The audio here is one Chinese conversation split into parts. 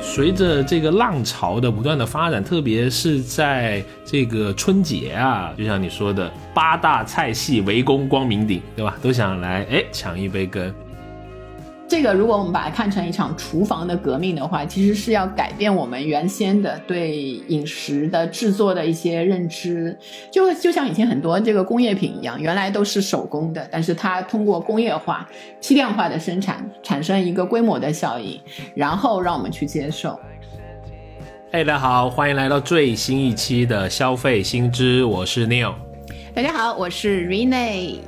随着这个浪潮的不断的发展，特别是在这个春节啊，就像你说的，八大菜系围攻光明顶，对吧？都想来哎抢一杯羹。这个如果我们把它看成一场厨房的革命的话，其实是要改变我们原先的对饮食的制作的一些认知。就就像以前很多这个工业品一样，原来都是手工的，但是它通过工业化、批量化的生产，产生一个规模的效应，然后让我们去接受。嘿，大家好，欢迎来到最新一期的消费新知，我是 Neil。大家好，我是 Rene。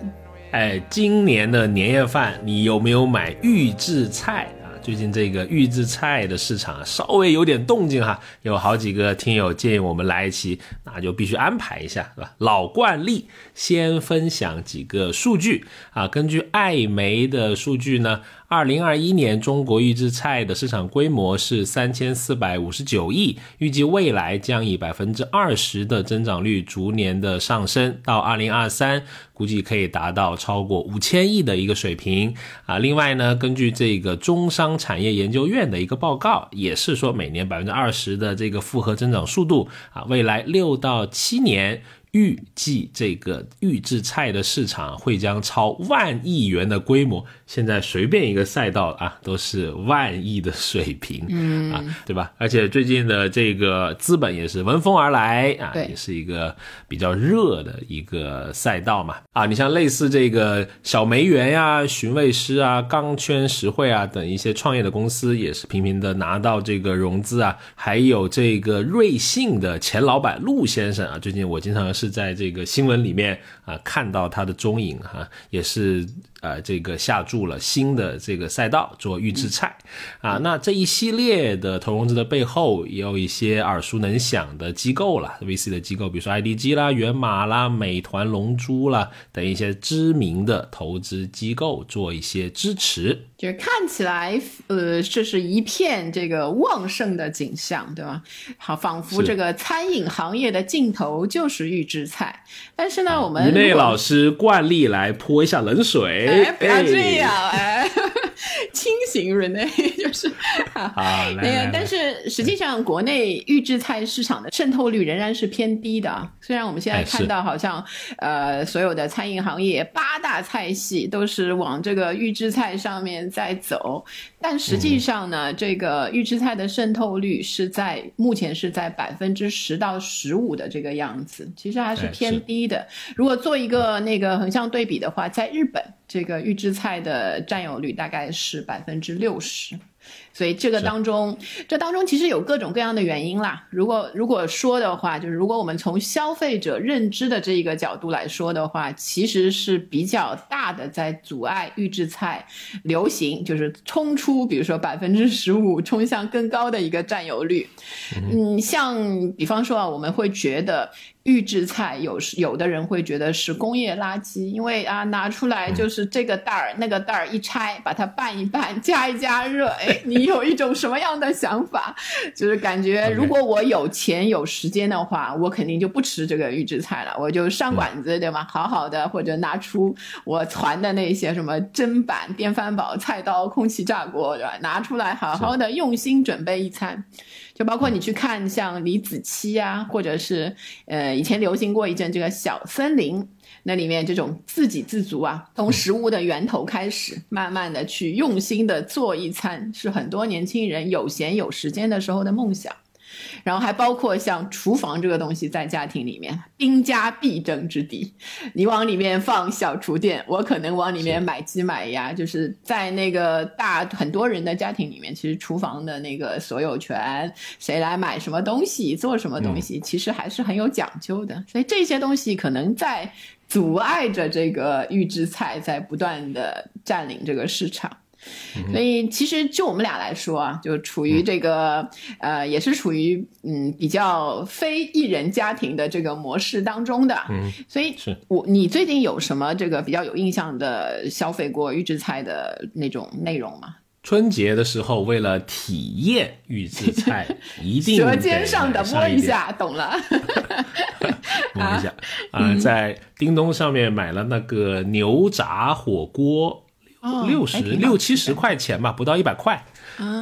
哎，今年的年夜饭你有没有买预制菜啊？最近这个预制菜的市场稍微有点动静哈，有好几个听友建议我们来一期，那就必须安排一下，是吧？老惯例，先分享几个数据啊。根据艾媒的数据呢。二零二一年，中国预制菜的市场规模是三千四百五十九亿，预计未来将以百分之二十的增长率逐年的上升，到二零二三，估计可以达到超过五千亿的一个水平啊。另外呢，根据这个中商产业研究院的一个报告，也是说每年百分之二十的这个复合增长速度啊，未来六到七年。预计这个预制菜的市场会将超万亿元的规模，现在随便一个赛道啊都是万亿的水平，嗯啊，对吧？而且最近的这个资本也是闻风而来啊，也是一个比较热的一个赛道嘛啊，你像类似这个小梅园呀、寻味师啊、钢圈实惠啊等一些创业的公司，也是频频的拿到这个融资啊，还有这个瑞幸的前老板陆先生啊，最近我经常是。是在这个新闻里面啊看到他的踪影哈，也是。呃，这个下注了新的这个赛道做预制菜，啊，那这一系列的投融资的背后也有一些耳熟能详的机构了，VC 的机构，比如说 IDG 啦、源码啦、美团、龙珠啦等一些知名的投资机构做一些支持，就是看起来，呃，这是一片这个旺盛的景象，对吧？好，仿佛这个餐饮行业的尽头就是预制菜，但是呢，我们于内老师惯例来泼一下冷水。哎，不要这样哎，轻型 Rene 就是 好，那个，但是实际上国内预制菜市场的渗透率仍然是偏低的。虽然我们现在看到好像呃所有的餐饮行业八大菜系都是往这个预制菜上面在走，但实际上呢，这个预制菜的渗透率是在目前是在百分之十到十五的这个样子，其实还是偏低的。如果做一个那个横向对比的话，在日本。这个预制菜的占有率大概是百分之六十。所以这个当中，这当中其实有各种各样的原因啦。如果如果说的话，就是如果我们从消费者认知的这一个角度来说的话，其实是比较大的在阻碍预制菜流行，就是冲出，比如说百分之十五，冲向更高的一个占有率。嗯，像比方说啊，我们会觉得预制菜有时有的人会觉得是工业垃圾，因为啊拿出来就是这个袋儿那个袋儿一拆，把它拌一拌，加一加热，哎。你有一种什么样的想法？就是感觉，如果我有钱有时间的话，我肯定就不吃这个预制菜了，我就上馆子，对吗？好好的，或者拿出我攒的那些什么砧板、电饭煲、菜刀、空气炸锅，对吧？拿出来好好的用心准备一餐。就包括你去看像李子柒啊，或者是呃以前流行过一阵这个小森林。那里面这种自给自足啊，从食物的源头开始，慢慢的去用心的做一餐，是很多年轻人有闲有时间的时候的梦想。然后还包括像厨房这个东西，在家庭里面兵家必争之地。你往里面放小厨电，我可能往里面买鸡买鸭。就是在那个大很多人的家庭里面，其实厨房的那个所有权，谁来买什么东西，做什么东西，其实还是很有讲究的。所以这些东西可能在阻碍着这个预制菜在不断的占领这个市场。所以，其实就我们俩来说啊，就处于这个呃，也是处于嗯比较非艺人家庭的这个模式当中的。嗯，所以是我你最近有什么这个比较有印象的消费过预制菜的那种内容吗？春节的时候，为了体验预制菜，一定舌尖上的摸一下，懂了。摸一下啊，在叮咚上面买了那个牛杂火锅。六十六七十块钱吧，不到一百块。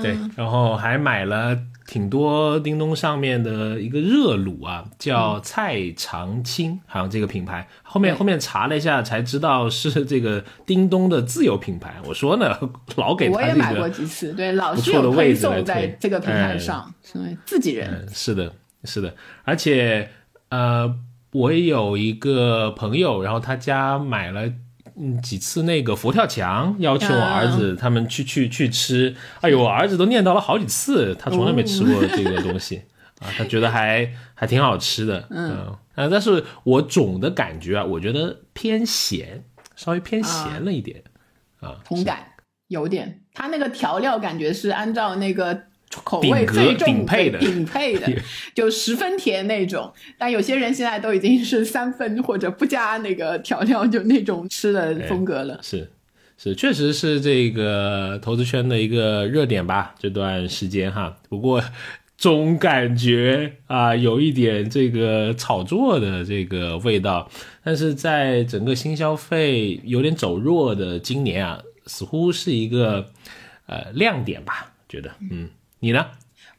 对，然后还买了挺多叮咚上面的一个热卤啊，叫蔡长青，好像这个品牌。后面后面查了一下才知道是这个叮咚的自有品牌。我说呢，老给他我也买过几次，对，老是有推送在这个平台上，是自己人。是的，是的，而且呃，我也有一个朋友，然后他家买了。嗯，几次那个佛跳墙，要求我儿子他们去去去吃。哎呦，我儿子都念叨了好几次，他从来没吃过这个东西 啊，他觉得还还挺好吃的。嗯啊，但是我总的感觉啊，我觉得偏咸，稍微偏咸了一点啊。同感，有点，他那个调料感觉是按照那个。口味最重顶配的，顶配的，就十分甜那种。但有些人现在都已经是三分或者不加那个调料，就那种吃的风格了。是，是，确实是这个投资圈的一个热点吧，这段时间哈。不过总感觉啊，有一点这个炒作的这个味道。但是在整个新消费有点走弱的今年啊，似乎是一个呃亮点吧，觉得嗯。你呢？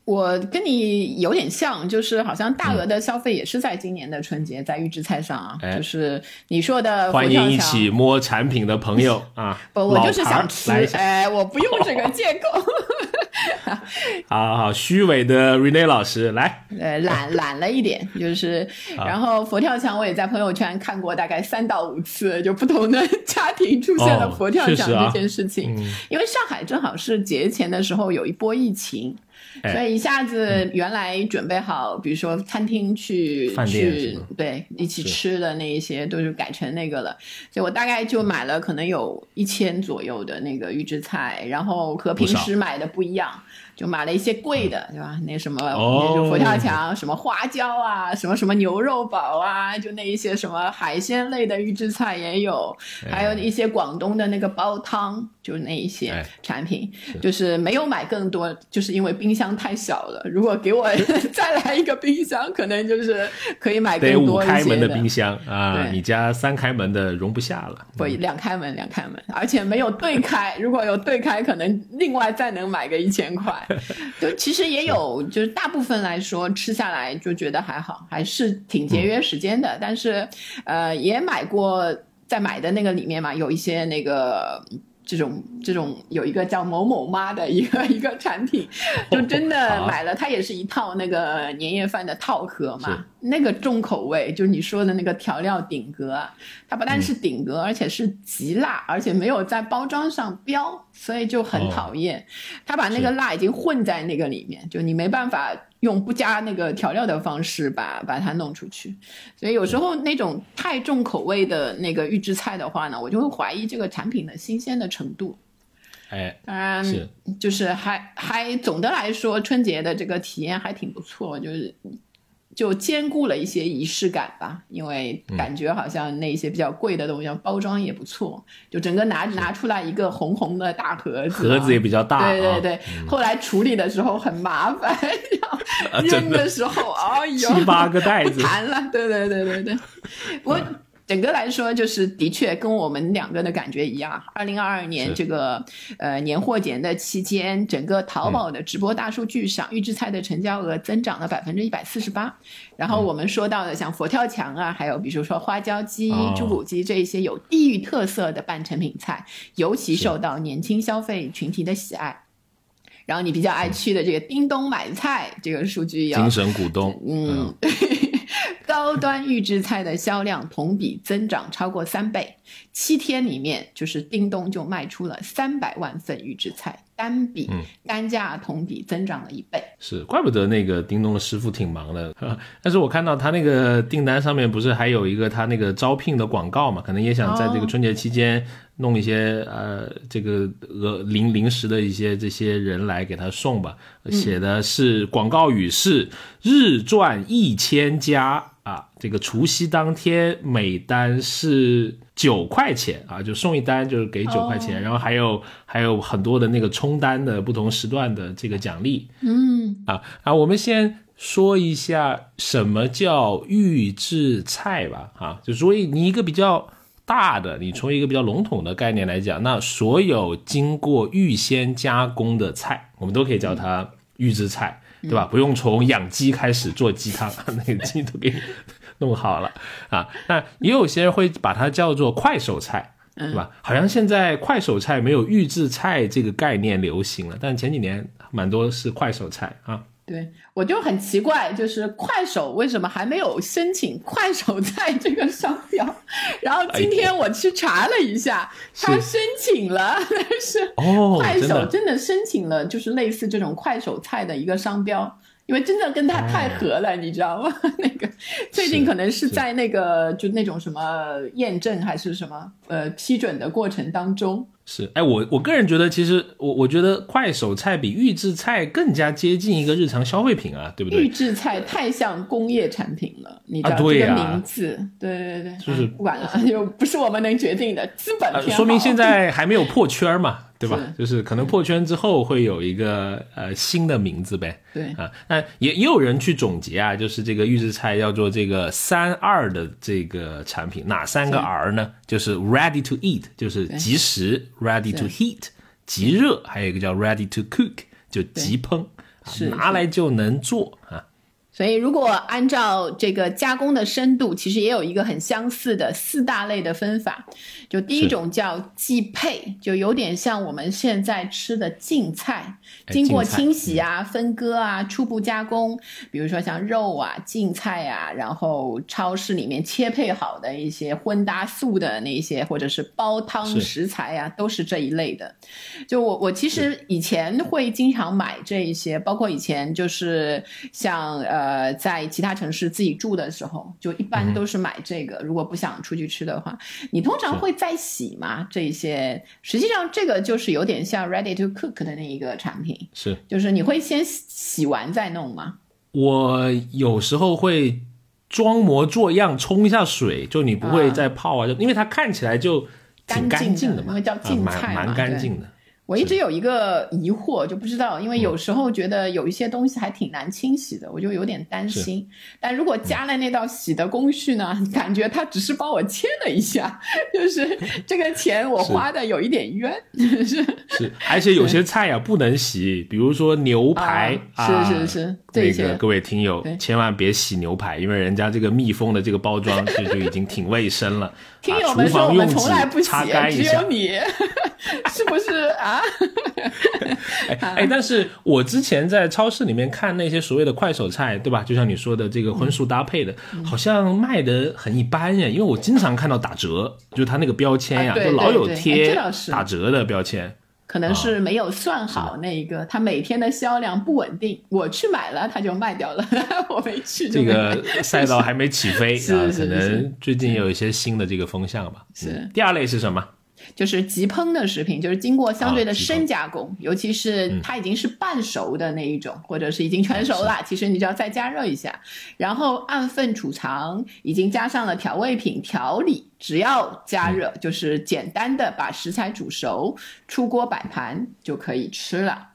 我跟你有点像，就是好像大额的消费也是在今年的春节在预制菜上啊，就是你说的欢迎一起摸产品的朋友啊，不，我就是想吃，哎，我不用这个借口。好好，虚伪的 Rene 老师来，呃，懒懒了一点，就是，然后佛跳墙我也在朋友圈看过大概三到五次，就不同的家庭出现了佛跳墙这件事情，因为上海正好是节前的时候有一波疫情。所以一下子，原来准备好，比如说餐厅去去对一起吃的那一些，都是改成那个了。所以我大概就买了可能有一千左右的那个预制菜，然后和平时买的不一样。就买了一些贵的，对吧？那什么，佛跳墙，什么花椒啊，什么什么牛肉堡啊，就那一些什么海鲜类的预制菜也有，还有一些广东的那个煲汤，就是那一些产品，就是没有买更多，就是因为冰箱太小了。如果给我 再来一个冰箱，可能就是可以买更多一些的。五开门的冰箱啊，你家三开门的容不下了。不，两开门，两开门，而且没有对开。如果有对开，可能另外再能买个一千块。就其实也有，就是大部分来说吃下来就觉得还好，还是挺节约时间的。但是，呃，也买过在买的那个里面嘛，有一些那个。这种这种有一个叫某某妈的一个一个产品，就真的买了，它也是一套那个年夜饭的套盒嘛。那个重口味，就是你说的那个调料顶格，它不但是顶格，而且是极辣，而且没有在包装上标，所以就很讨厌。它把那个辣已经混在那个里面，就你没办法。用不加那个调料的方式把把它弄出去，所以有时候那种太重口味的那个预制菜的话呢，我就会怀疑这个产品的新鲜的程度。哎，当然就是还还总的来说，春节的这个体验还挺不错，就是。就兼顾了一些仪式感吧，因为感觉好像那些比较贵的东西包装也不错，就整个拿拿出来一个红红的大盒子，盒子也比较大，对对对。后来处理的时候很麻烦，然后扔的时候，哎呦，七八个袋子，弹了，对对对对对，我。整个来说，就是的确跟我们两个的感觉一样。二零二二年这个呃年货节的期间，整个淘宝的直播大数据上，预制菜的成交额增长了百分之一百四十八。然后我们说到的像佛跳墙啊，还有比如说花椒鸡、猪骨鸡这一些有地域特色的半成品菜，尤其受到年轻消费群体的喜爱。然后你比较爱去的这个叮咚买菜，这个数据要精神股东，嗯。高端预制菜的销量同比增长超过三倍，七天里面就是叮咚就卖出了三百万份预制菜，单笔单价同比增长了一倍。是，怪不得那个叮咚的师傅挺忙的。但是我看到他那个订单上面不是还有一个他那个招聘的广告嘛？可能也想在这个春节期间弄一些呃这个呃临临时的一些这些人来给他送吧。写的是广告语是日赚一千加。啊，这个除夕当天每单是九块钱啊，就送一单就是给九块钱，然后还有还有很多的那个冲单的不同时段的这个奖励。嗯，啊啊，我们先说一下什么叫预制菜吧，啊，就所以你一个比较。大的，你从一个比较笼统的概念来讲，那所有经过预先加工的菜，我们都可以叫它预制菜，对吧？不用从养鸡开始做鸡汤，那个鸡都给你弄好了啊。那也有些人会把它叫做快手菜，对吧？好像现在快手菜没有预制菜这个概念流行了，但前几年蛮多是快手菜啊。对，我就很奇怪，就是快手为什么还没有申请快手菜这个商标？然后今天我去查了一下，他申请了，但 是快手真的申请了，就是类似这种快手菜的一个商标。因为真的跟他太合了，你知道吗？那个最近可能是在那个就那种什么验证还是什么呃批准的过程当中。是，哎，我我个人觉得，其实我我觉得快手菜比预制菜更加接近一个日常消费品啊，对不对？预制菜太像工业产品了，你知道这个名字？对对对，就是不管了，就不是我们能决定的，资本说明现在还没有破圈嘛。对吧？就是可能破圈之后会有一个呃新的名字呗。对啊，那也也有人去总结啊，就是这个预制菜叫做这个三二的这个产品，哪三个 R 呢？就是 ready to eat，就是即食；ready to heat，即热；还有一个叫 ready to cook，就即烹，拿来就能做啊。所以，如果按照这个加工的深度，其实也有一个很相似的四大类的分法。就第一种叫即配，就有点像我们现在吃的净菜，经过清洗啊、分割啊、初步加工，比如说像肉啊、净菜啊，然后超市里面切配好的一些荤搭素的那些，或者是煲汤食材啊，都是这一类的。就我我其实以前会经常买这一些，包括以前就是像呃。呃，在其他城市自己住的时候，就一般都是买这个。如果不想出去吃的话，你通常会再洗吗？这一些实际上这个就是有点像 ready to cook 的那一个产品，是，就是你会先洗完再弄吗？我有时候会装模作样冲一下水，就你不会再泡啊，就因为它看起来就挺干净的嘛，叫净菜蛮干净的。我一直有一个疑惑，就不知道，因为有时候觉得有一些东西还挺难清洗的，我就有点担心。但如果加了那道洗的工序呢，感觉他只是帮我切了一下，就是这个钱我花的有一点冤。是 是，而且有些菜呀不能洗，比如说牛排啊，是是是，那个各位听友千万别洗牛排，因为人家这个密封的这个包装就就已经挺卫生了。听友们说我们从来不洗，只有你，是不是啊？哎哎，但是我之前在超市里面看那些所谓的快手菜，对吧？就像你说的这个荤素搭配的，好像卖的很一般呀。因为我经常看到打折，就他那个标签呀，就老有贴打折的标签。可能是没有算好那一个，他每天的销量不稳定。我去买了，他就卖掉了。我没去。这个赛道还没起飞啊，可能最近有一些新的这个风向吧。是。第二类是什么？就是即烹的食品，就是经过相对的深加工，尤其是它已经是半熟的那一种，或者是已经全熟了，其实你就要再加热一下，然后按份储藏，已经加上了调味品调理，只要加热，就是简单的把食材煮熟，出锅摆盘就可以吃了。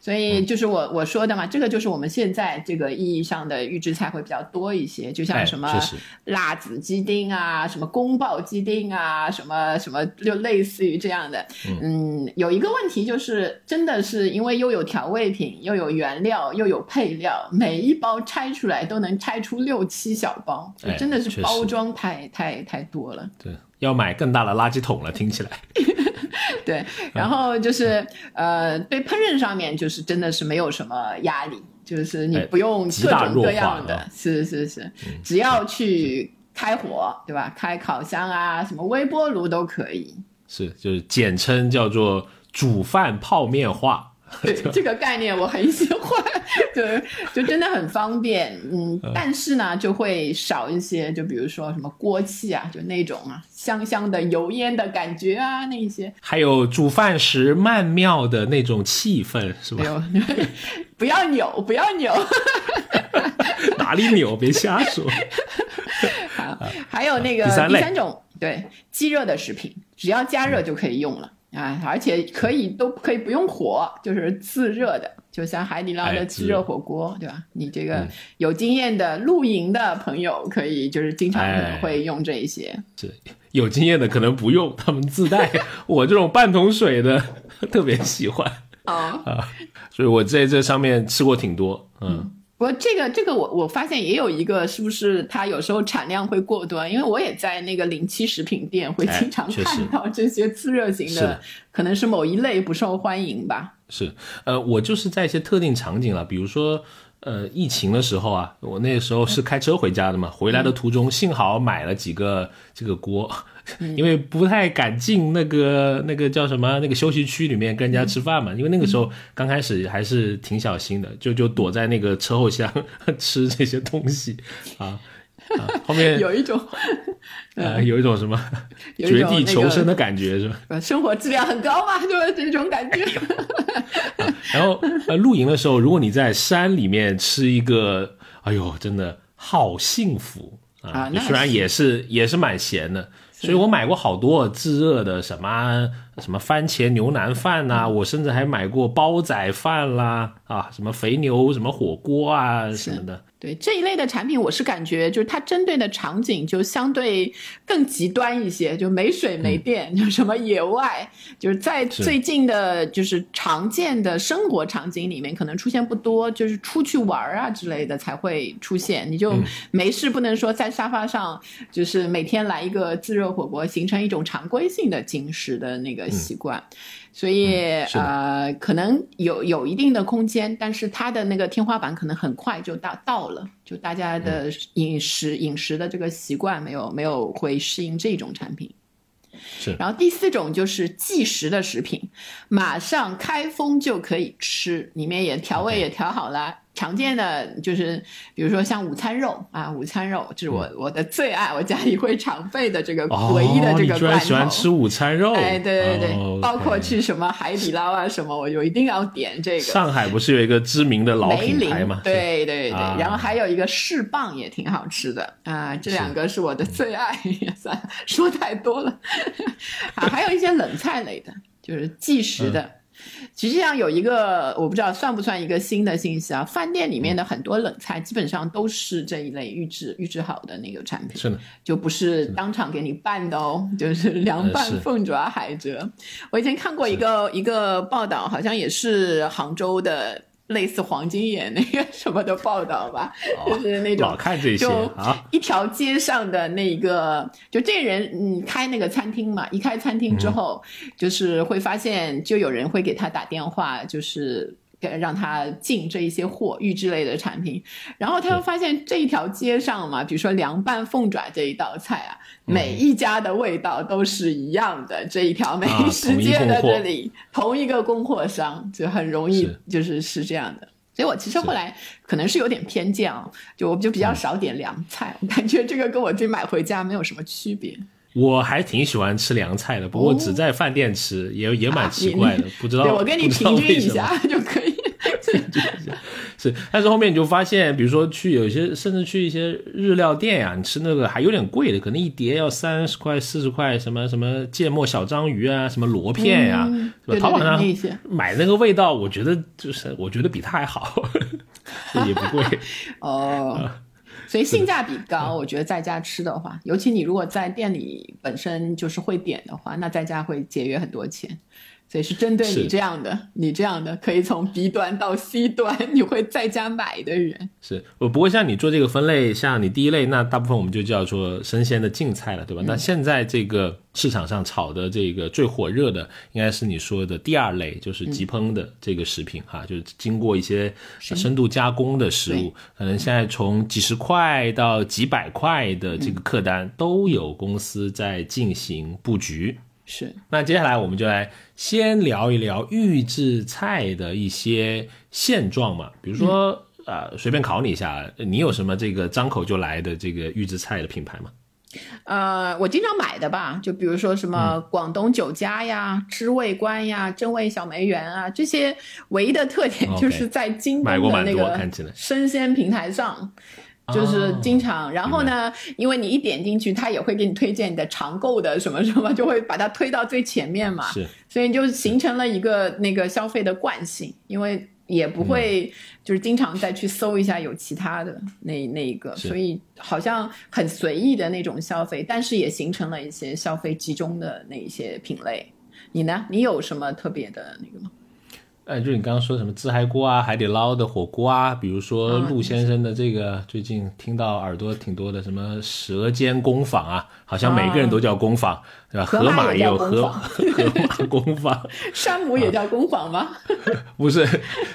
所以就是我我说的嘛，这个就是我们现在这个意义上的预制菜会比较多一些，就像什么辣子鸡丁啊，什么宫爆鸡丁啊，什么什么就类似于这样的。嗯，有一个问题就是，真的是因为又有调味品，又有原料，又有配料，每一包拆出来都能拆出六七小包，真的是包装太太太多了。对，要买更大的垃圾桶了，听起来。对，然后就是呃，对烹饪上面就是真的是没有什么压力，就是你不用各种各样的，是是是，只要去开火，对吧？开烤箱啊，什么微波炉都可以。是，就是简称叫做煮饭泡面化。对这个概念我很喜欢，对，就真的很方便，嗯，但是呢，就会少一些，就比如说什么锅气啊，就那种啊，香香的油烟的感觉啊，那一些，还有煮饭时曼妙的那种气氛，是吧？不要扭，不要扭，哪里扭？别瞎说。好，还有那个第三种，对，即热的食品，只要加热就可以用了。啊，而且可以都可以不用火，就是自热的，就像海底捞的自热火锅，对吧？你这个有经验的露营的朋友，可以就是经常可能会用这一些。是有经验的可能不用，他们自带。我这种半桶水的特别喜欢哦啊，所以我在这上面吃过挺多，嗯。不过这个这个我我发现也有一个，是不是它有时候产量会过端？因为我也在那个零七食品店会经常看到这些自热型的，可能是某一类不受欢迎吧。是，呃，我就是在一些特定场景了，比如说。呃，疫情的时候啊，我那时候是开车回家的嘛，回来的途中幸好买了几个这个锅，因为不太敢进那个那个叫什么那个休息区里面跟人家吃饭嘛，因为那个时候刚开始还是挺小心的，就就躲在那个车后箱 吃这些东西啊。后面 有一种，呃，有一种什么 绝地求生的感觉是吧？生活质量很高嘛，就是这种感觉。然后呃，露营的时候，如果你在山里面吃一个，哎呦，真的好幸福啊！虽然也是也是蛮咸的，所以我买过好多自热的什么什么番茄牛腩饭呐，我甚至还买过煲仔饭啦，啊，什么肥牛什么火锅啊什么的。对这一类的产品，我是感觉就是它针对的场景就相对更极端一些，就没水没电，就什么野外，就是在最近的，就是常见的生活场景里面可能出现不多，就是出去玩啊之类的才会出现。你就没事不能说在沙发上，就是每天来一个自热火锅，形成一种常规性的进食的那个习惯。所以呃，可能有有一定的空间，但是它的那个天花板可能很快就到到了，就大家的饮食饮食的这个习惯没有没有会适应这种产品。是。然后第四种就是即食的食品，马上开封就可以吃，里面也调味也调好了。常见的就是，比如说像午餐肉啊，午餐肉这是我我的最爱，我家里会常备的这个唯一的这个罐头。喜欢吃午餐肉？哎，对对对，包括去什么海底捞啊什么，我就一定要点这个。上海不是有一个知名的老品牌吗？对对对，然后还有一个柿棒也挺好吃的啊，这两个是我的最爱。算了，说太多了。啊，还有一些冷菜类的，就是即食的。实际上有一个我不知道算不算一个新的信息啊，饭店里面的很多冷菜基本上都是这一类预制预制好的那个产品，是的，就不是当场给你拌的哦，就是凉拌凤爪、海蜇。我以前看过一个一个报道，好像也是杭州的。类似黄金眼那个什么的报道吧，就是那种老看这些啊，一条街上的那个，就这人嗯开那个餐厅嘛，一开餐厅之后，就是会发现就有人会给他打电话，就是。让他进这一些货预制类的产品，然后他又发现这一条街上嘛，比如说凉拌凤爪这一道菜啊，每一家的味道都是一样的。这一条美食街的这里，同一个供货商就很容易就是是这样的。所以我其实后来可能是有点偏见啊，就我就比较少点凉菜，我感觉这个跟我自己买回家没有什么区别。我还挺喜欢吃凉菜的，不过只在饭店吃，也也蛮奇怪的，不知道。对我跟你平均一下 就可以。是，但是后面你就发现，比如说去有些，甚至去一些日料店呀，你吃那个还有点贵的，可能一碟要三十块、四十块，什么什么芥末小章鱼啊，什么螺片呀，是吧？淘宝上买那个味道，我觉得就是我觉得比它还好，也不贵 哦。所以性价比高，我觉得在家吃的话，尤其你如果在店里本身就是会点的话，那在家会节约很多钱。所以是针对你这样的，你这样的可以从 B 端到 C 端，你会在家买的人。是，我不过像你做这个分类，像你第一类，那大部分我们就叫做生鲜的净菜了，对吧？那现在这个市场上炒的这个最火热的，应该是你说的第二类，就是急烹的这个食品哈，就是经过一些深度加工的食物，可能现在从几十块到几百块的这个客单都有公司在进行布局。是，那接下来我们就来先聊一聊预制菜的一些现状嘛，比如说，呃，随便考你一下，你有什么这个张口就来的这个预制菜的品牌吗？呃，我经常买的吧，就比如说什么广东酒家呀、知味观呀、真味小梅园啊，这些唯一的特点就是在京东的那个生鲜平台上。就是经常，然后呢，因为你一点进去，他也会给你推荐你的常购的什么什么，就会把它推到最前面嘛。是，所以就形成了一个那个消费的惯性，因为也不会就是经常再去搜一下有其他的那那一个，所以好像很随意的那种消费，但是也形成了一些消费集中的那一些品类。你呢？你有什么特别的那个吗？呃，就你刚刚说什么自嗨锅啊，海底捞的火锅啊，比如说陆先生的这个，最近听到耳朵挺多的，什么舌尖工坊啊，好像每个人都叫工坊，对吧？河马也有河河马工坊，山姆也叫工坊吗？不是，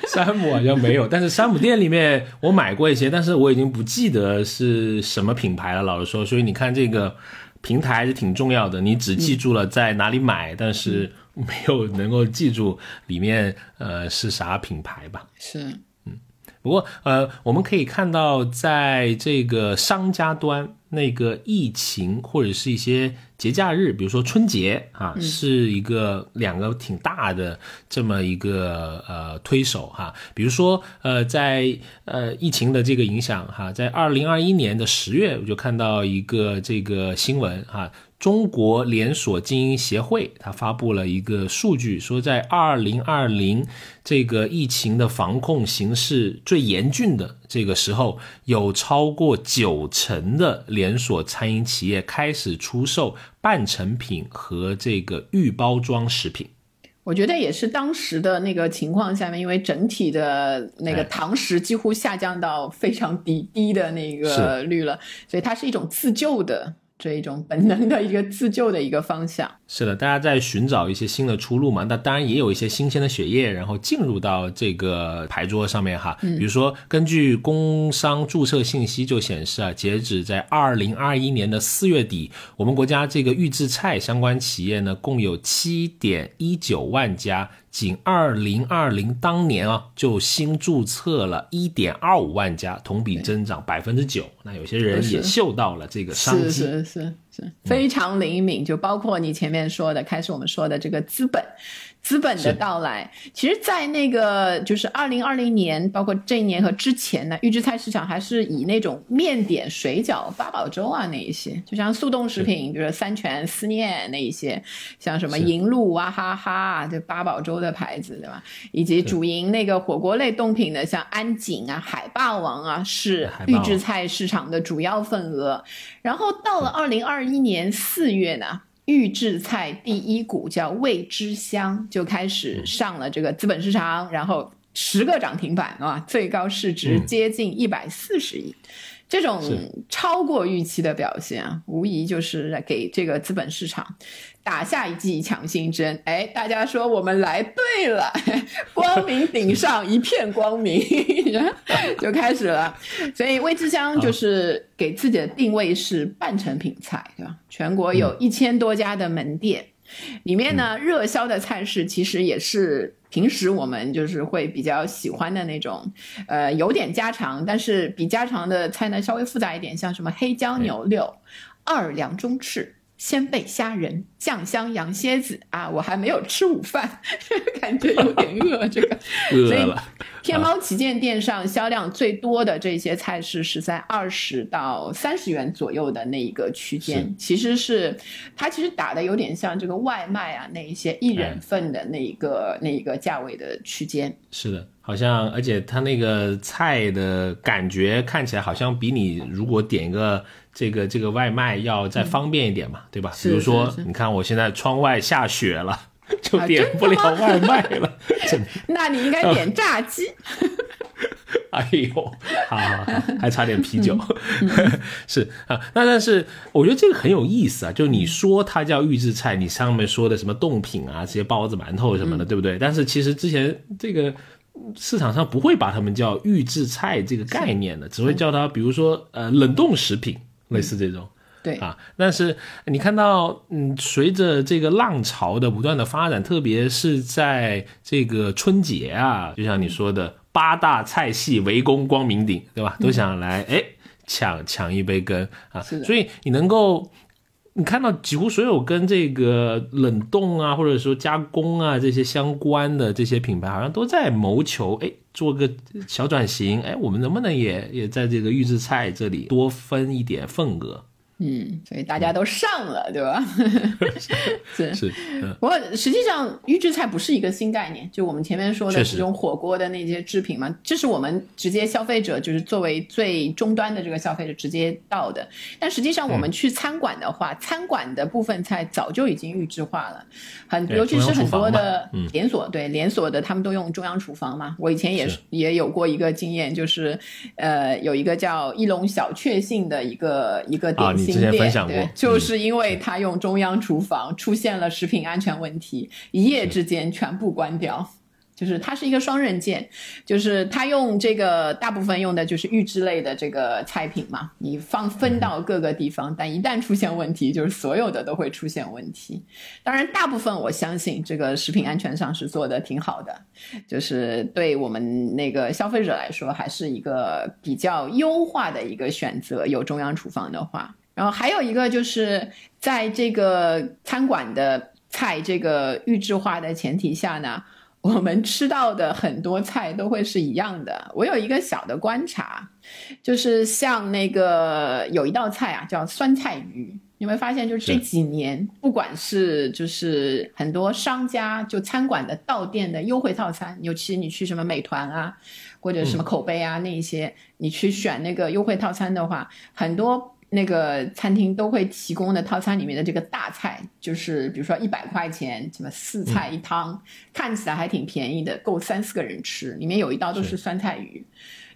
山姆好像没有，但是山姆店里面我买过一些，但是我已经不记得是什么品牌了，老实说。所以你看这个平台还是挺重要的，你只记住了在哪里买，但是。没有能够记住里面呃是啥品牌吧？是，嗯，不过呃我们可以看到，在这个商家端，那个疫情或者是一些节假日，比如说春节啊，是一个两个挺大的这么一个呃推手哈。比如说呃在呃疫情的这个影响哈，在二零二一年的十月，我就看到一个这个新闻哈。中国连锁经营协会，它发布了一个数据，说在二零二零这个疫情的防控形势最严峻的这个时候，有超过九成的连锁餐饮企业开始出售半成品和这个预包装食品。我觉得也是当时的那个情况下面，因为整体的那个堂食几乎下降到非常低低的那个率了，所以它是一种自救的。这一种本能的一个自救的一个方向。是的，大家在寻找一些新的出路嘛？那当然也有一些新鲜的血液，然后进入到这个牌桌上面哈。比如说，根据工商注册信息就显示啊，截止在二零二一年的四月底，我们国家这个预制菜相关企业呢，共有七点一九万家。仅二零二零当年啊，就新注册了一点二五万家，同比增长百分之九。那有些人也嗅到了这个商机，是是是非常灵敏。就包括你前面说的，开始我们说的这个资本。资本的到来，其实，在那个就是二零二零年，包括这一年和之前呢，预制菜市场还是以那种面点、水饺、八宝粥啊那一些，就像速冻食品，比如说三全、思念那一些，像什么银鹭、娃哈哈，就八宝粥的牌子，对吧？以及主营那个火锅类冻品的，像安井啊、海霸王啊，是预制菜市场的主要份额。然后到了二零二一年四月呢。预制菜第一股叫味之香，就开始上了这个资本市场，然后十个涨停板啊，最高市值接近一百四十亿。这种超过预期的表现啊，无疑就是给这个资本市场打下一剂强心针。哎，大家说我们来对了，光明顶上一片光明，就开始了。所以味之香就是给自己的定位是半成品菜，对吧？全国有一千多家的门店。里面呢，热销的菜式其实也是平时我们就是会比较喜欢的那种，呃，有点家常，但是比家常的菜呢稍微复杂一点，像什么黑椒牛肉、二两中翅。鲜贝虾仁、酱香羊蝎子啊，我还没有吃午饭，感觉有点饿。这个 饿了。天猫旗舰店上销量最多的这些菜式是在二十到三十元左右的那一个区间，其实是它其实打的有点像这个外卖啊那一些一人份的那一个那一个价位的区间。是的，好像而且它那个菜的感觉看起来好像比你如果点一个。这个这个外卖要再方便一点嘛，对吧？比如说，你看我现在窗外下雪了，就点不了外卖了。那你应该点炸鸡。哎呦，好好好，还差点啤酒。是啊，那但是我觉得这个很有意思啊，就你说它叫预制菜，你上面说的什么冻品啊，这些包子、馒头什么的，对不对？但是其实之前这个市场上不会把它们叫预制菜这个概念的，只会叫它，比如说呃冷冻食品。类似这种，对啊，但是你看到，嗯，随着这个浪潮的不断的发展，特别是在这个春节啊，就像你说的，八大菜系围攻光明顶，对吧？都想来哎抢抢一杯羹啊，所以你能够。你看到几乎所有跟这个冷冻啊，或者说加工啊这些相关的这些品牌，好像都在谋求，哎，做个小转型，哎，我们能不能也也在这个预制菜这里多分一点份额？嗯，所以大家都上了，对吧？是是。不过实际上预制菜不是一个新概念，就我们前面说的这种火锅的那些制品嘛，这是我们直接消费者就是作为最终端的这个消费者直接到的。但实际上我们去餐馆的话，餐馆的部分菜早就已经预制化了，很尤其是很多的连锁，对连锁的他们都用中央厨房嘛。我以前也也有过一个经验，就是呃有一个叫一龙小确幸的一个一个点。之前分享过，就是因为他用中央厨房出现了食品安全问题，一夜之间全部关掉。就是它是一个双刃剑，就是他用这个大部分用的就是预制类的这个菜品嘛，你放分到各个地方，但一旦出现问题，就是所有的都会出现问题。当然，大部分我相信这个食品安全上是做的挺好的，就是对我们那个消费者来说，还是一个比较优化的一个选择。有中央厨房的话。然后还有一个就是在这个餐馆的菜这个预制化的前提下呢，我们吃到的很多菜都会是一样的。我有一个小的观察，就是像那个有一道菜啊，叫酸菜鱼，你会发现就是这几年，不管是就是很多商家就餐馆的到店的优惠套餐，尤其你去什么美团啊，或者什么口碑啊那一些，你去选那个优惠套餐的话，很多。那个餐厅都会提供的套餐里面的这个大菜，就是比如说一百块钱，什么四菜一汤，看起来还挺便宜的，够三四个人吃。里面有一道都是酸菜鱼。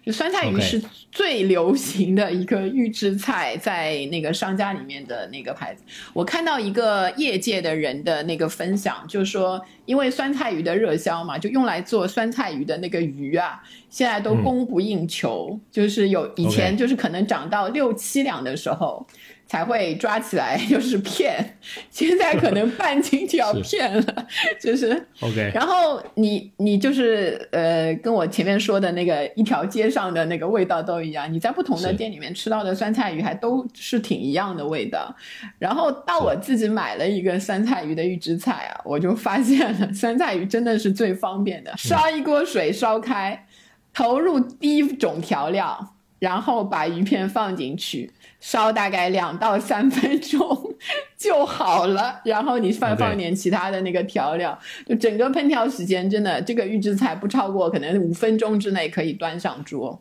就酸菜鱼是最流行的一个预制菜，在那个商家里面的那个牌子。我看到一个业界的人的那个分享，就是说，因为酸菜鱼的热销嘛，就用来做酸菜鱼的那个鱼啊，现在都供不应求，就是有以前就是可能涨到六七两的时候。才会抓起来，就是骗。现在可能半斤就要 骗了，就是。OK。然后你你就是呃，跟我前面说的那个一条街上的那个味道都一样。你在不同的店里面吃到的酸菜鱼还都是挺一样的味道。然后到我自己买了一个酸菜鱼的预制菜啊，我就发现了酸菜鱼真的是最方便的。烧一锅水，烧开，投入第一种调料，然后把鱼片放进去。烧大概两到三分钟就好了，然后你放放点其他的那个调料，就整个烹调时间真的这个预制菜不超过可能五分钟之内可以端上桌，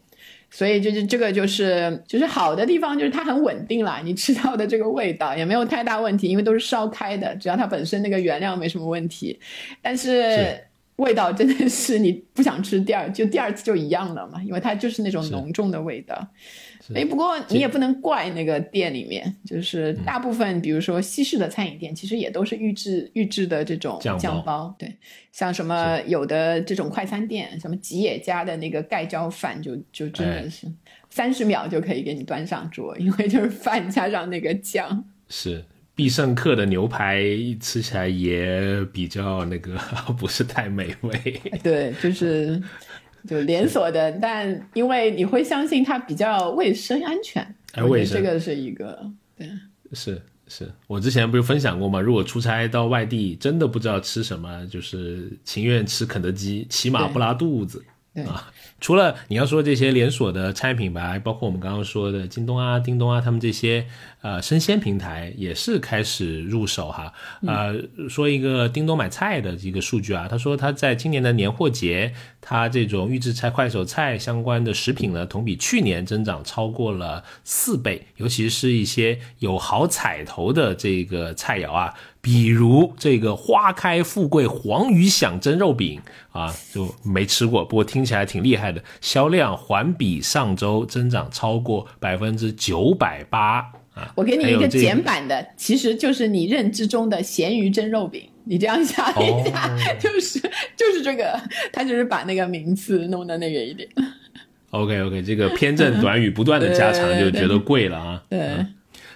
所以就是这个就是就是好的地方就是它很稳定啦，你吃到的这个味道也没有太大问题，因为都是烧开的，只要它本身那个原料没什么问题，但是味道真的是你不想吃第二就第二次就一样了嘛，因为它就是那种浓重的味道。哎，不过你也不能怪那个店里面，就是大部分，比如说西式的餐饮店，其实也都是预制预制的这种酱包。对，像什么有的这种快餐店，什么吉野家的那个盖浇饭，就就真的是三十秒就可以给你端上桌，因为就是饭加上那个酱。是必胜客的牛排吃起来也比较那个，不是太美味。对，就是。就连锁的，但因为你会相信它比较卫生安全，哎，卫生这个是一个对，是是，我之前不是分享过吗？如果出差到外地，真的不知道吃什么，就是情愿吃肯德基，起码不拉肚子啊。除了你要说这些连锁的餐饮品牌，包括我们刚刚说的京东啊、叮咚啊，他们这些呃生鲜平台也是开始入手哈。呃，说一个叮咚买菜的一个数据啊，他说他在今年的年货节，他这种预制菜、快手菜相关的食品呢，同比去年增长超过了四倍，尤其是一些有好彩头的这个菜肴啊。比如这个花开富贵黄鱼响蒸肉饼啊，就没吃过，不过听起来挺厉害的，销量环比上周增长超过百分之九百八啊！我给你一个简版的，其实就是你认知中的咸鱼蒸肉饼，你这样想一下，就是就是这个，他就是把那个名字弄的那个一点。OK OK，这个偏正短语不断的加长，就觉得贵了啊。对。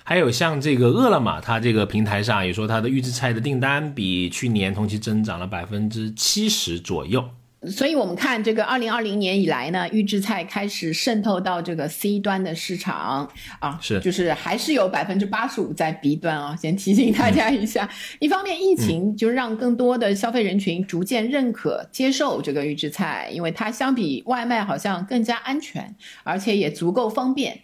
还有像这个饿了么，它这个平台上也说它的预制菜的订单比去年同期增长了百分之七十左右。所以，我们看这个二零二零年以来呢，预制菜开始渗透到这个 C 端的市场啊，是，就是还是有百分之八十五在 B 端啊。先提醒大家一下，一方面疫情就让更多的消费人群逐渐认可接受这个预制菜，因为它相比外卖好像更加安全，而且也足够方便。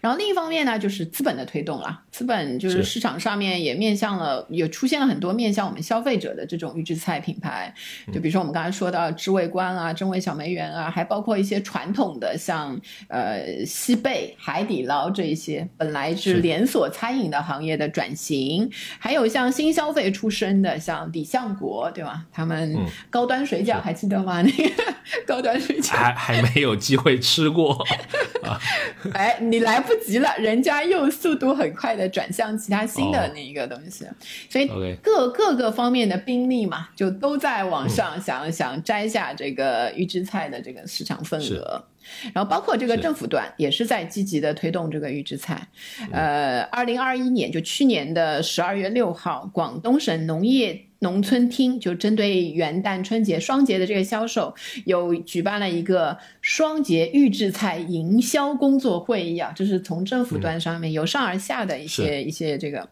然后另一方面呢，就是资本的推动了。资本就是市场上面也面向了，也出现了很多面向我们消费者的这种预制菜品牌。就比如说我们刚才说到知味观啊、真味小梅园啊，还包括一些传统的像呃西贝、海底捞这一些，本来是连锁餐饮的行业的转型。还有像新消费出身的，像李相国，对吧？他们高端水饺还记得吗？那个 高端水饺还还没有机会吃过 啊。哎，你来不及了，人家又速度很快的转向其他新的那一个东西，所以各各个方面的兵力嘛，就都在往上想想摘下这个预制菜的这个市场份额，然后包括这个政府端也是在积极的推动这个预制菜。呃，二零二一年就去年的十二月六号，广东省农业。农村厅就针对元旦、春节双节的这个销售，有举办了一个双节预制菜营销工作会议啊，这是从政府端上面由上而下的一些一些这个，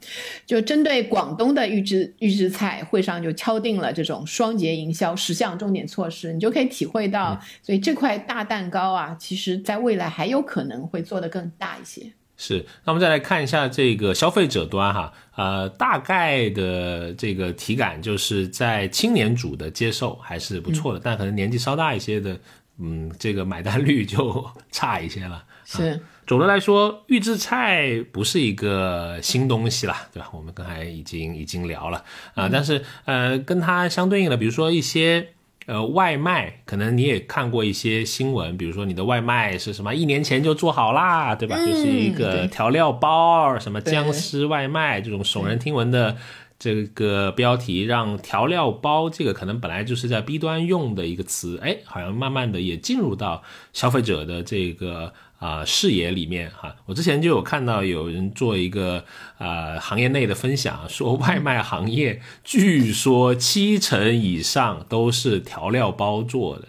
就针对广东的预制预制菜，会上就敲定了这种双节营销十项重点措施，你就可以体会到，所以这块大蛋糕啊，其实在未来还有可能会做得更大一些。是，那我们再来看一下这个消费者端哈，呃，大概的这个体感就是在青年组的接受还是不错的，但可能年纪稍大一些的，嗯，这个买单率就 差一些了。是，总的来说，预制菜不是一个新东西啦，对吧？我们刚才已经已经聊了啊，但是呃，跟它相对应的，比如说一些。呃，外卖可能你也看过一些新闻，比如说你的外卖是什么，一年前就做好啦，对吧？就是一个调料包，什么僵尸外卖这种耸人听闻的这个标题，让调料包这个可能本来就是在 B 端用的一个词，哎，好像慢慢的也进入到消费者的这个。啊，视野里面哈，我之前就有看到有人做一个啊行业内的分享，说外卖行业据说七成以上都是调料包做的。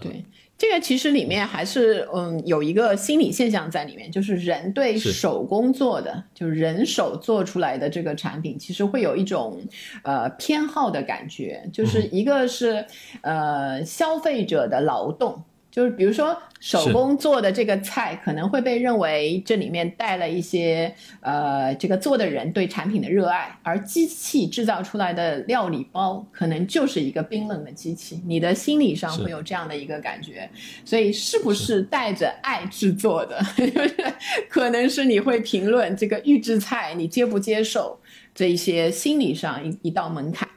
对，这个其实里面还是嗯有一个心理现象在里面，就是人对手工做的，就是人手做出来的这个产品，其实会有一种呃偏好的感觉，就是一个是呃消费者的劳动。就是比如说手工做的这个菜，可能会被认为这里面带了一些呃，这个做的人对产品的热爱，而机器制造出来的料理包，可能就是一个冰冷的机器。你的心理上会有这样的一个感觉，所以是不是带着爱制作的，就是可能是你会评论这个预制菜，你接不接受这一些心理上一一道门槛。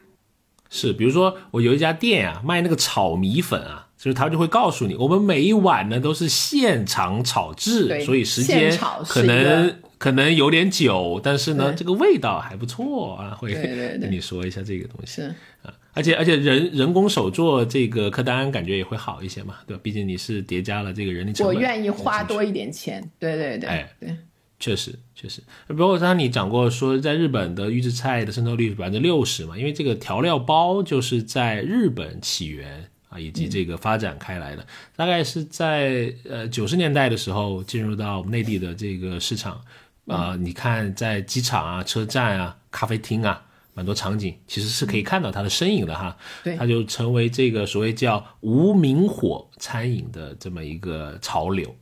是，比如说我有一家店啊，卖那个炒米粉啊。就是他就会告诉你，我们每一碗呢都是现场炒制，所以时间可能可能有点久，但是呢这个味道还不错啊，会跟你说一下这个东西。啊，而且而且人人工手做这个客单感觉也会好一些嘛，对吧？毕竟你是叠加了这个人力成本，我愿意花多一点钱，对对对，哎对，确实确实，包括刚刚你讲过说，在日本的预制菜的渗透率百分之六十嘛，因为这个调料包就是在日本起源。啊，以及这个发展开来的，大概是在呃九十年代的时候进入到内地的这个市场啊。你看，在机场啊、车站啊、咖啡厅啊，蛮多场景其实是可以看到它的身影的哈。对，它就成为这个所谓叫无明火餐饮的这么一个潮流。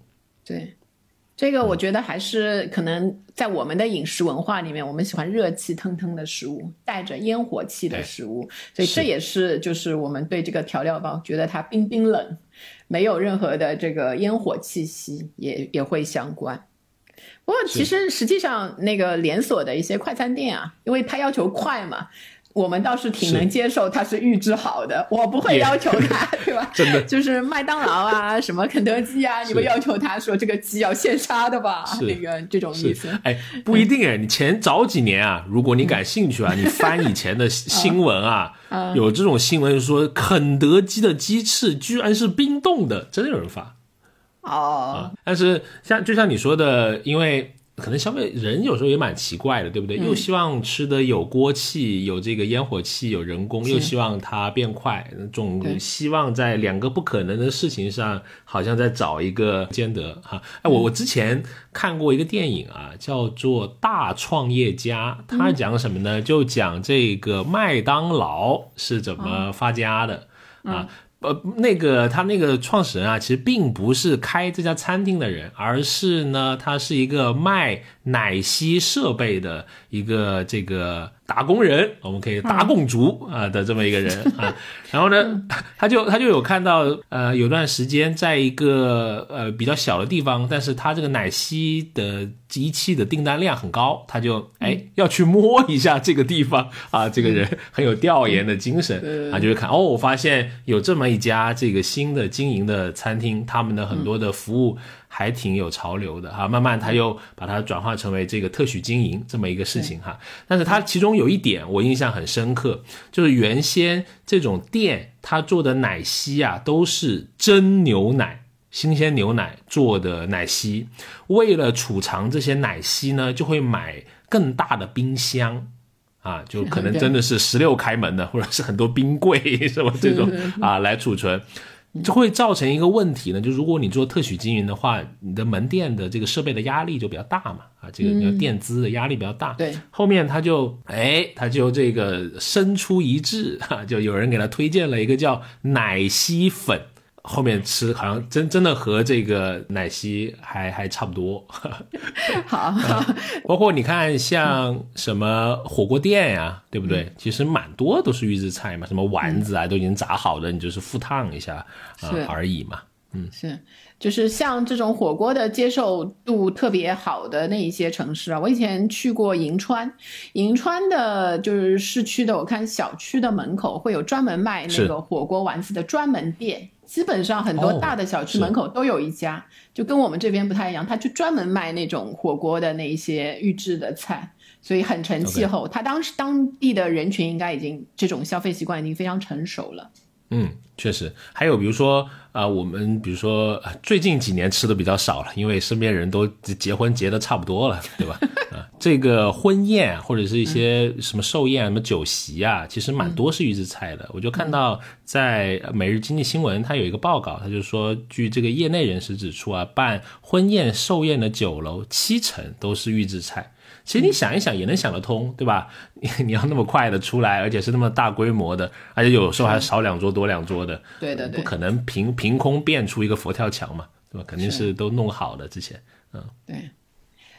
对。这个我觉得还是可能在我们的饮食文化里面，我们喜欢热气腾腾的食物，带着烟火气的食物，所以这也是就是我们对这个调料包觉得它冰冰冷，没有任何的这个烟火气息，也也会相关。不过其实实际上那个连锁的一些快餐店啊，因为它要求快嘛。我们倒是挺能接受它是预制好的，我不会要求它，对吧？真的，就是麦当劳啊，什么肯德基啊，你会要求他说这个鸡要现杀的吧？那个这种意思。哎，不一定哎，你前早几年啊，如果你感兴趣啊，你翻以前的新闻啊，有这种新闻说肯德基的鸡翅居然是冰冻的，真的有人发。哦。但是像就像你说的，因为。可能消费人有时候也蛮奇怪的，对不对？又希望吃的有锅气，有这个烟火气，有人工，又希望它变快，总希望在两个不可能的事情上，好像在找一个兼得哈。哎，我我之前看过一个电影啊，叫做《大创业家》，它讲什么呢？就讲这个麦当劳是怎么发家的啊。呃，那个他那个创始人啊，其实并不是开这家餐厅的人，而是呢，他是一个卖奶昔设备的一个这个。打工人，我们可以打工族啊的这么一个人啊，然后呢，他就他就有看到，呃，有段时间在一个呃比较小的地方，但是他这个奶昔的机器的订单量很高，他就哎要去摸一下这个地方啊，这个人 很有调研的精神啊，就会看哦，我发现有这么一家这个新的经营的餐厅，他们的很多的服务。还挺有潮流的哈，慢慢他又把它转化成为这个特许经营这么一个事情哈。但是它其中有一点我印象很深刻，就是原先这种店他做的奶昔啊，都是真牛奶、新鲜牛奶做的奶昔。为了储藏这些奶昔呢，就会买更大的冰箱啊，就可能 真的是十六开门的，或者是很多冰柜 什么这种啊来储存。就会造成一个问题呢，就如果你做特许经营的话，你的门店的这个设备的压力就比较大嘛，啊，这个你要垫资的压力比较大。对，后面他就哎，他就这个生出一致哈，就有人给他推荐了一个叫奶昔粉。后面吃好像真真的和这个奶昔还还差不多，好，包括你看像什么火锅店呀，对不对？其实蛮多都是预制菜嘛，什么丸子啊都已经炸好的，你就是复烫一下啊而已嘛。嗯，是，就是像这种火锅的接受度特别好的那一些城市啊，我以前去过银川，银川的就是市区的，我看小区的门口会有专门卖那个火锅丸子的专门店。基本上很多大的小区门口都有一家，就跟我们这边不太一样，他就专门卖那种火锅的那一些预制的菜，所以很成气候。他当时当地的人群应该已经这种消费习惯已经非常成熟了。嗯，确实，还有比如说啊，我们比如说最近几年吃的比较少了，因为身边人都结婚结的差不多了，对吧？啊，这个婚宴或者是一些什么寿宴、什么酒席啊，其实蛮多是预制菜的。我就看到在《每日经济新闻》它有一个报告，它就说，据这个业内人士指出啊，办婚宴寿宴的酒楼七成都是预制菜。其实你想一想也能想得通，对吧？你 你要那么快的出来，而且是那么大规模的，而且有时候还少两桌多两桌的，对的，不可能凭凭空变出一个佛跳墙嘛，对吧？肯定是都弄好的之前，嗯，对。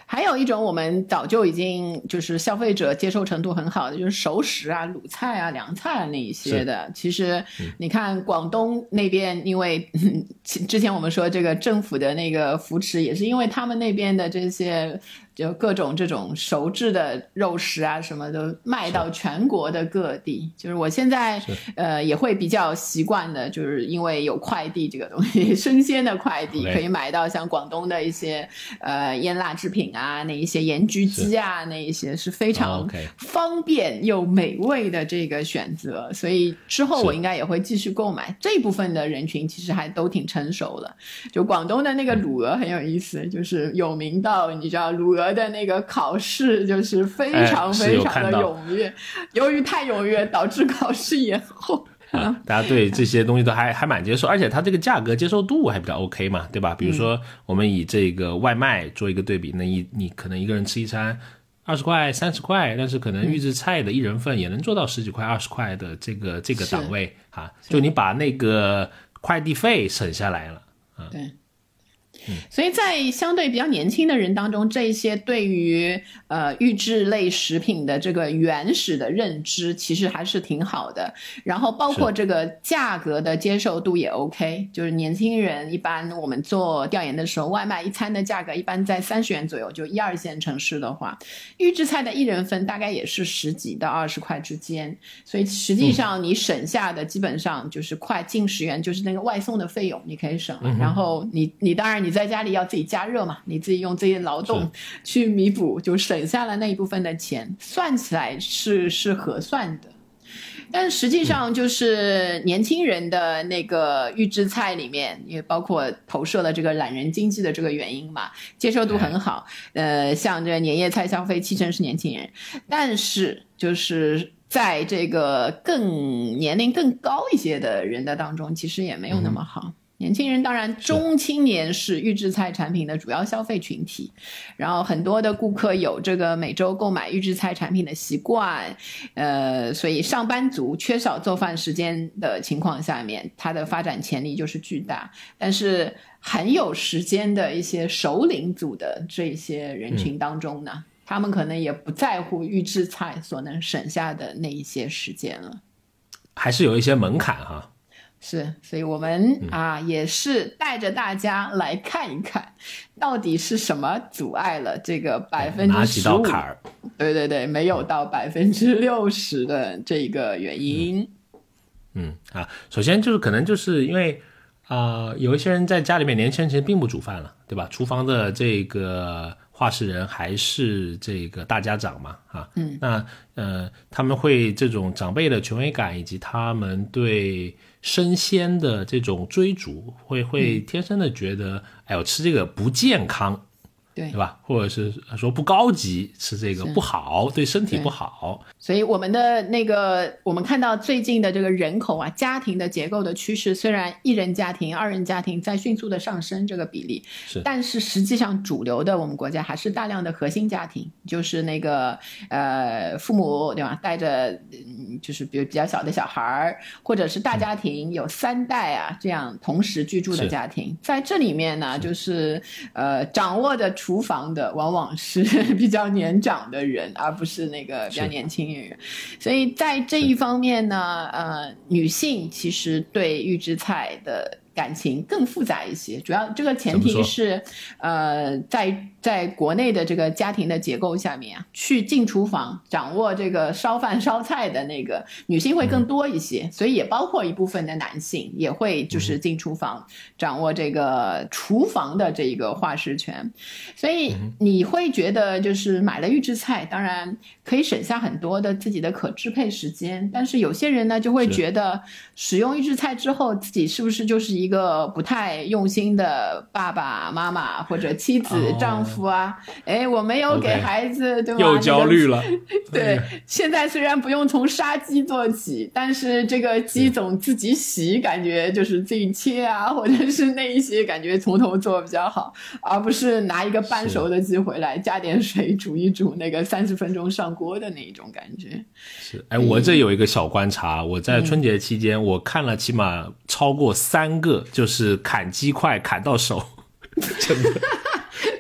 还有一种我们早就已经就是消费者接受程度很好的，就是熟食啊、卤菜啊、凉菜啊那一些的。其实你看广东那边，因为 之前我们说这个政府的那个扶持，也是因为他们那边的这些。就各种这种熟制的肉食啊，什么都卖到全国的各地。就是我现在呃也会比较习惯的，就是因为有快递这个东西，生鲜的快递可以买到像广东的一些呃腌腊制品啊，那一些盐焗鸡啊，那一些是非常方便又美味的这个选择。所以之后我应该也会继续购买。这部分的人群其实还都挺成熟的。就广东的那个卤鹅很有意思，就是有名到你知道卤鹅。的那个考试就是非常非常的踊跃，由于太踊跃导致考试延后。大家对这些东西都还还蛮接受，而且它这个价格接受度还比较 OK 嘛，对吧？比如说我们以这个外卖做一个对比，那一你可能一个人吃一餐二十块、三十块，但是可能预制菜的一人份也能做到十几块、二十块的这个这个档位啊，就你把那个快递费省下来了啊。对。所以在相对比较年轻的人当中，这些对于呃预制类食品的这个原始的认知，其实还是挺好的。然后包括这个价格的接受度也 OK，就是年轻人一般我们做调研的时候，外卖一餐的价格一般在三十元左右，就一二线城市的话，预制菜的一人份大概也是十几到二十块之间。所以实际上你省下的基本上就是快近十元，就是那个外送的费用你可以省了。然后你你当然你。在家里要自己加热嘛，你自己用自己的劳动去弥补，就省下了那一部分的钱，算起来是是合算的。但实际上，就是年轻人的那个预制菜里面，也包括投射了这个懒人经济的这个原因嘛，接受度很好。呃，像这年夜菜消费七成是年轻人，但是就是在这个更年龄更高一些的人的当中，其实也没有那么好。年轻人当然，中青年是预制菜产品的主要消费群体，然后很多的顾客有这个每周购买预制菜产品的习惯，呃，所以上班族缺少做饭时间的情况下面，它的发展潜力就是巨大。但是很有时间的一些首领组的这些人群当中呢，他们可能也不在乎预制菜所能省下的那一些时间了，还是有一些门槛哈。是，所以我们啊也是带着大家来看一看，到底是什么阻碍了这个百分之十五？对对对，没有到百分之六十的这个原因。嗯啊，首先就是可能就是因为啊，有一些人在家里面，年轻人其实并不煮饭了，对吧？厨房的这个话事人还是这个大家长嘛，啊，嗯，那呃，他们会这种长辈的权威感以及他们对。生鲜的这种追逐，会会天生的觉得，哎呦，吃这个不健康。对对吧？或者是说不高级，吃这个不好，对身体不好。所以我们的那个，我们看到最近的这个人口啊，家庭的结构的趋势，虽然一人家庭、二人家庭在迅速的上升这个比例，是，但是实际上主流的我们国家还是大量的核心家庭，就是那个呃父母对吧，带着就是比如比较小的小孩儿，或者是大家庭有三代啊这样同时居住的家庭，在这里面呢，就是呃掌握的。厨房的往往是 比较年长的人，而不是那个比较年轻的人，所以在这一方面呢，呃，女性其实对预制菜的。感情更复杂一些，主要这个前提是，呃，在在国内的这个家庭的结构下面啊，去进厨房掌握这个烧饭烧菜的那个女性会更多一些，所以也包括一部分的男性也会就是进厨房掌握这个厨房的这一个话事权，所以你会觉得就是买了预制菜，当然可以省下很多的自己的可支配时间，但是有些人呢就会觉得使用预制菜之后，自己是不是就是一一个不太用心的爸爸妈妈或者妻子丈夫啊，哎，我没有给孩子，对吧？又焦虑了。对，现在虽然不用从杀鸡做起，但是这个鸡总自己洗，感觉就是自己切啊，或者是那一些感觉从头做比较好，而不是拿一个半熟的鸡回来加点水煮一煮，那个三十分钟上锅的那一种感觉。是，哎，我这有一个小观察，我在春节期间我看了起码超过三个。就是砍鸡块砍到手，真的，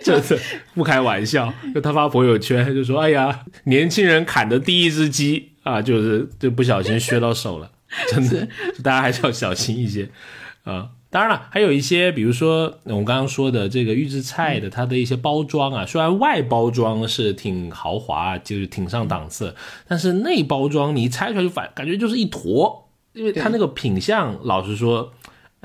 真的不开玩笑。就他发朋友圈就说：“哎呀，年轻人砍的第一只鸡啊，就是就不小心削到手了。”真的，大家还是要小心一些啊。当然了，还有一些，比如说我们刚刚说的这个预制菜的，它的一些包装啊，虽然外包装是挺豪华，就是挺上档次，但是内包装你一拆出来就反感觉就是一坨，因为它那个品相，老实说。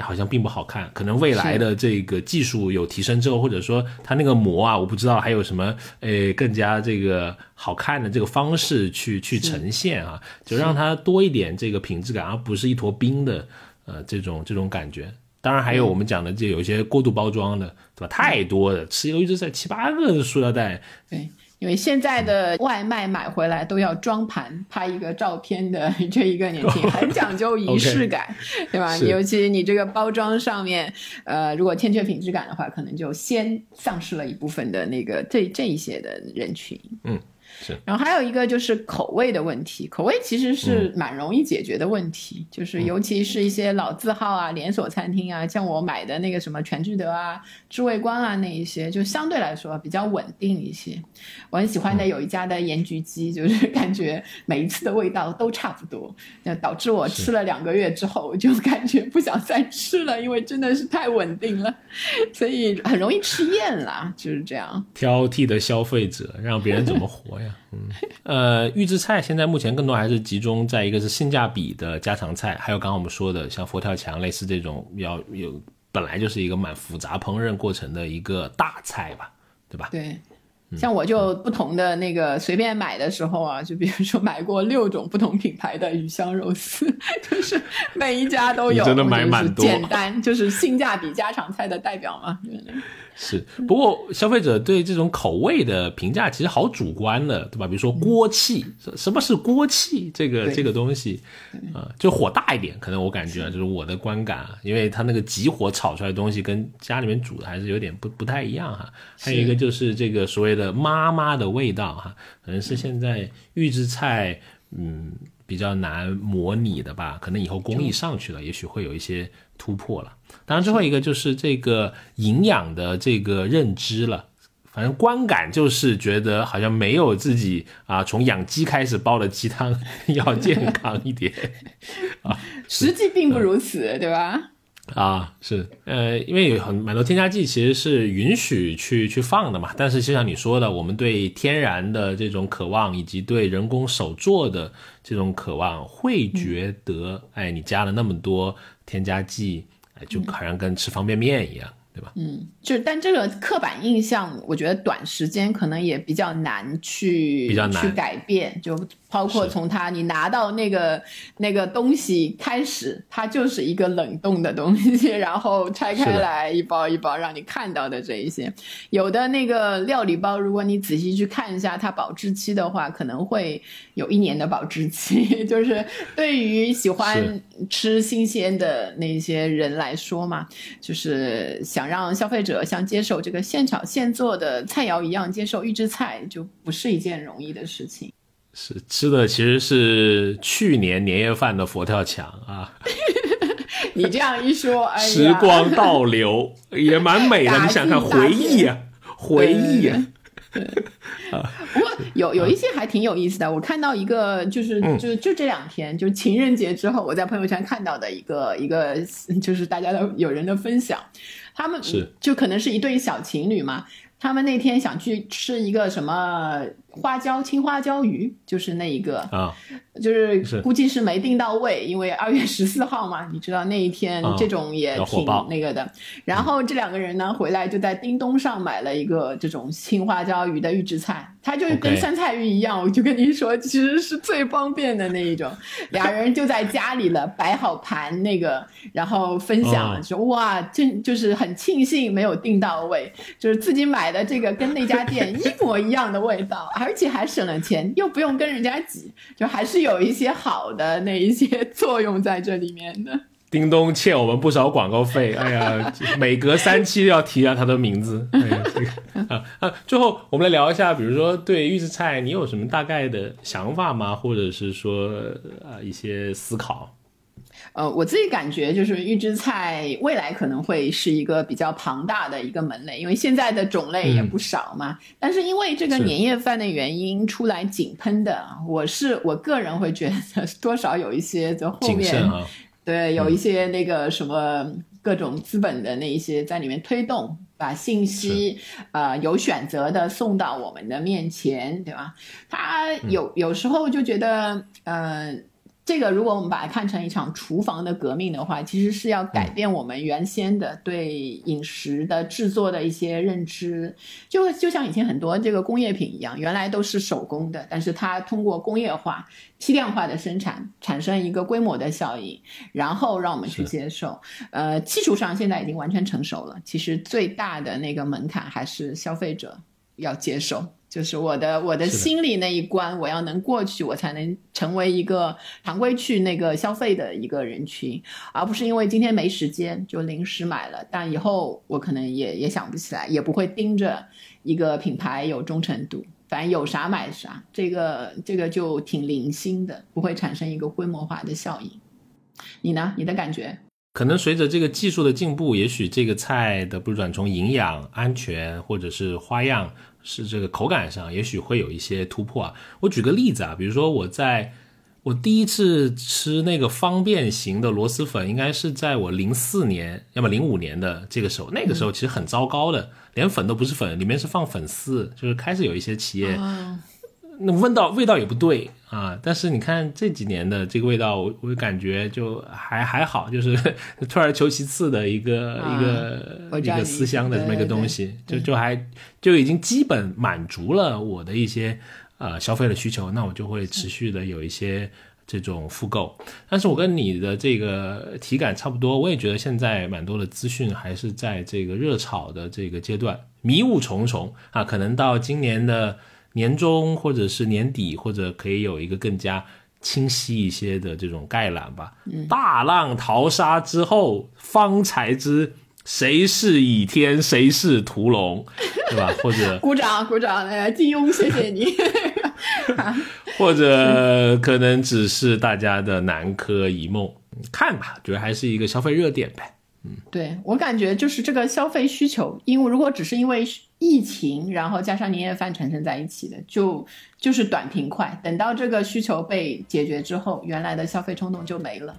好像并不好看，可能未来的这个技术有提升之后，或者说它那个膜啊，我不知道还有什么呃更加这个好看的这个方式去去呈现啊，就让它多一点这个品质感，而不是一坨冰的呃这种这种感觉。当然还有我们讲的这有一些过度包装的，对吧？太多的，吃一直在七八个塑料袋，对。因为现在的外卖买回来都要装盘拍一个照片的这一个年轻人很讲究仪式感，对吧？尤其你这个包装上面，呃，如果欠缺品质感的话，可能就先丧失了一部分的那个这这一些的人群。嗯。然后还有一个就是口味的问题，口味其实是蛮容易解决的问题，就是尤其是一些老字号啊、连锁餐厅啊，像我买的那个什么全聚德啊、知味观啊那一些，就相对来说比较稳定一些。我很喜欢的有一家的盐焗鸡，就是感觉每一次的味道都差不多，那导致我吃了两个月之后，就感觉不想再吃了，因为真的是太稳定了，所以很容易吃厌啦，就是这样。挑剔的消费者，让别人怎么活呀？嗯，呃，预制菜现在目前更多还是集中在一个是性价比的家常菜，还有刚刚我们说的像佛跳墙类似这种要有本来就是一个蛮复杂烹饪过程的一个大菜吧，对吧？对，像我就不同的那个随便买的时候啊，就比如说买过六种不同品牌的鱼香肉丝，就是每一家都有，真的买蛮多，简单就是性价比家常菜的代表嘛。是，不过消费者对这种口味的评价其实好主观的，对吧？比如说锅气，什么是锅气？这个这个东西，啊，就火大一点，可能我感觉啊，就是我的观感啊，因为它那个急火炒出来的东西跟家里面煮的还是有点不不太一样哈。还有一个就是这个所谓的妈妈的味道哈，可能是现在预制菜嗯比较难模拟的吧，可能以后工艺上去了，也许会有一些突破了。当然，最后一个就是这个营养的这个认知了。反正观感就是觉得好像没有自己啊，从养鸡开始煲的鸡汤 要健康一点 啊。实际并不如此，对吧？啊，是，呃，因为有很蛮多添加剂其实是允许去去放的嘛。但是就像你说的，我们对天然的这种渴望，以及对人工手做的这种渴望，会觉得，哎，你加了那么多添加剂。就好像跟吃方便面一样。对吧？嗯，就是，但这个刻板印象，我觉得短时间可能也比较难去比较难去改变。就包括从它你拿到那个那个东西开始，它就是一个冷冻的东西，然后拆开来一包一包让你看到的这一些。有的那个料理包，如果你仔细去看一下它保质期的话，可能会有一年的保质期。就是对于喜欢吃新鲜的那些人来说嘛，就是。想让消费者像接受这个现炒现做的菜肴一样接受预制菜，就不是一件容易的事情。是吃的其实是去年年夜饭的佛跳墙啊！你这样一说，哎时光倒流也蛮美的。你想看回忆啊，回忆啊。啊，不过有有一些还挺有意思的。我看到一个，就是就就这两天，就是情人节之后，我在朋友圈看到的一个一个，就是大家的有人的分享。他们是就可能是一对小情侣嘛，他们那天想去吃一个什么。花椒青花椒鱼就是那一个啊，就是估计是没订到位，因为二月 十四号嘛，你知道那一天这种也挺那个的。然后这两个人呢回来就在叮咚上买了一个这种青花椒鱼的预制菜，它就是跟酸菜鱼一样，我就跟你说，其实是最方便的那一种。俩人就在家里了，摆好盘那个，然后分享说哇，真就是很庆幸没有订到位，就是自己买的这个跟那家店一模一样的味道。而且还省了钱，又不用跟人家挤，就还是有一些好的那一些作用在这里面的。叮咚欠我们不少广告费，哎呀，每隔三期要提一下他的名字。哎呀，这个啊啊！最后我们来聊一下，比如说对预制菜，你有什么大概的想法吗？或者是说啊一些思考？呃，我自己感觉就是预制菜未来可能会是一个比较庞大的一个门类，因为现在的种类也不少嘛。但是因为这个年夜饭的原因出来井喷的，我是我个人会觉得多少有一些在后面，对，有一些那个什么各种资本的那一些在里面推动，把信息呃有选择的送到我们的面前，对吧？他有有时候就觉得呃。这个，如果我们把它看成一场厨房的革命的话，其实是要改变我们原先的对饮食的制作的一些认知。就就像以前很多这个工业品一样，原来都是手工的，但是它通过工业化、批量化的生产，产生一个规模的效应，然后让我们去接受。呃，技术上现在已经完全成熟了。其实最大的那个门槛还是消费者要接受。就是我的我的心里那一关，我要能过去，我才能成为一个常规去那个消费的一个人群，而不是因为今天没时间就临时买了，但以后我可能也也想不起来，也不会盯着一个品牌有忠诚度，反正有啥买啥，这个这个就挺零星的，不会产生一个规模化的效应。你呢？你的感觉？可能随着这个技术的进步，也许这个菜的不管从营养、安全或者是花样。是这个口感上，也许会有一些突破啊。我举个例子啊，比如说我在我第一次吃那个方便型的螺蛳粉，应该是在我零四年，要么零五年的这个时候，那个时候其实很糟糕的，连粉都不是粉，里面是放粉丝，就是开始有一些企业那味道味道也不对啊。但是你看这几年的这个味道，我我感觉就还还好，就是 退而求其次的一个、一个一个思乡的这么一个东西，就就还就已经基本满足了我的一些呃消费的需求，那我就会持续的有一些。这种复购，但是我跟你的这个体感差不多，我也觉得现在蛮多的资讯还是在这个热炒的这个阶段，迷雾重重啊，可能到今年的年终或者是年底，或者可以有一个更加清晰一些的这种概览吧。大浪淘沙之后，方才知谁是倚天，谁是屠龙，对吧？或者 鼓掌鼓掌，哎，金庸，谢谢你。或者可能只是大家的南柯一梦，看吧，觉得还是一个消费热点呗。嗯，对我感觉就是这个消费需求，因为如果只是因为疫情，然后加上年夜饭产生在一起的，就就是短平快。等到这个需求被解决之后，原来的消费冲动就没了。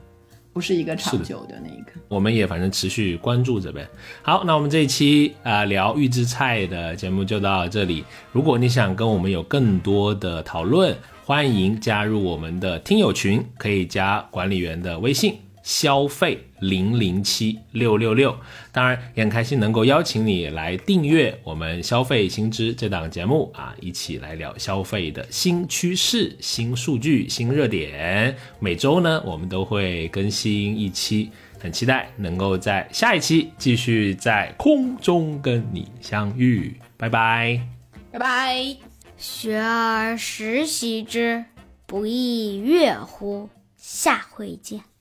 不是一个长久的那一个，我们也反正持续关注着呗。好，那我们这一期啊聊预制菜的节目就到这里。如果你想跟我们有更多的讨论，欢迎加入我们的听友群，可以加管理员的微信。消费零零七六六六，当然也很开心能够邀请你来订阅我们消费新知这档节目啊，一起来聊消费的新趋势、新数据、新热点。每周呢，我们都会更新一期，很期待能够在下一期继续在空中跟你相遇。拜拜，拜拜。学而时习之，不亦乐乎？下回见。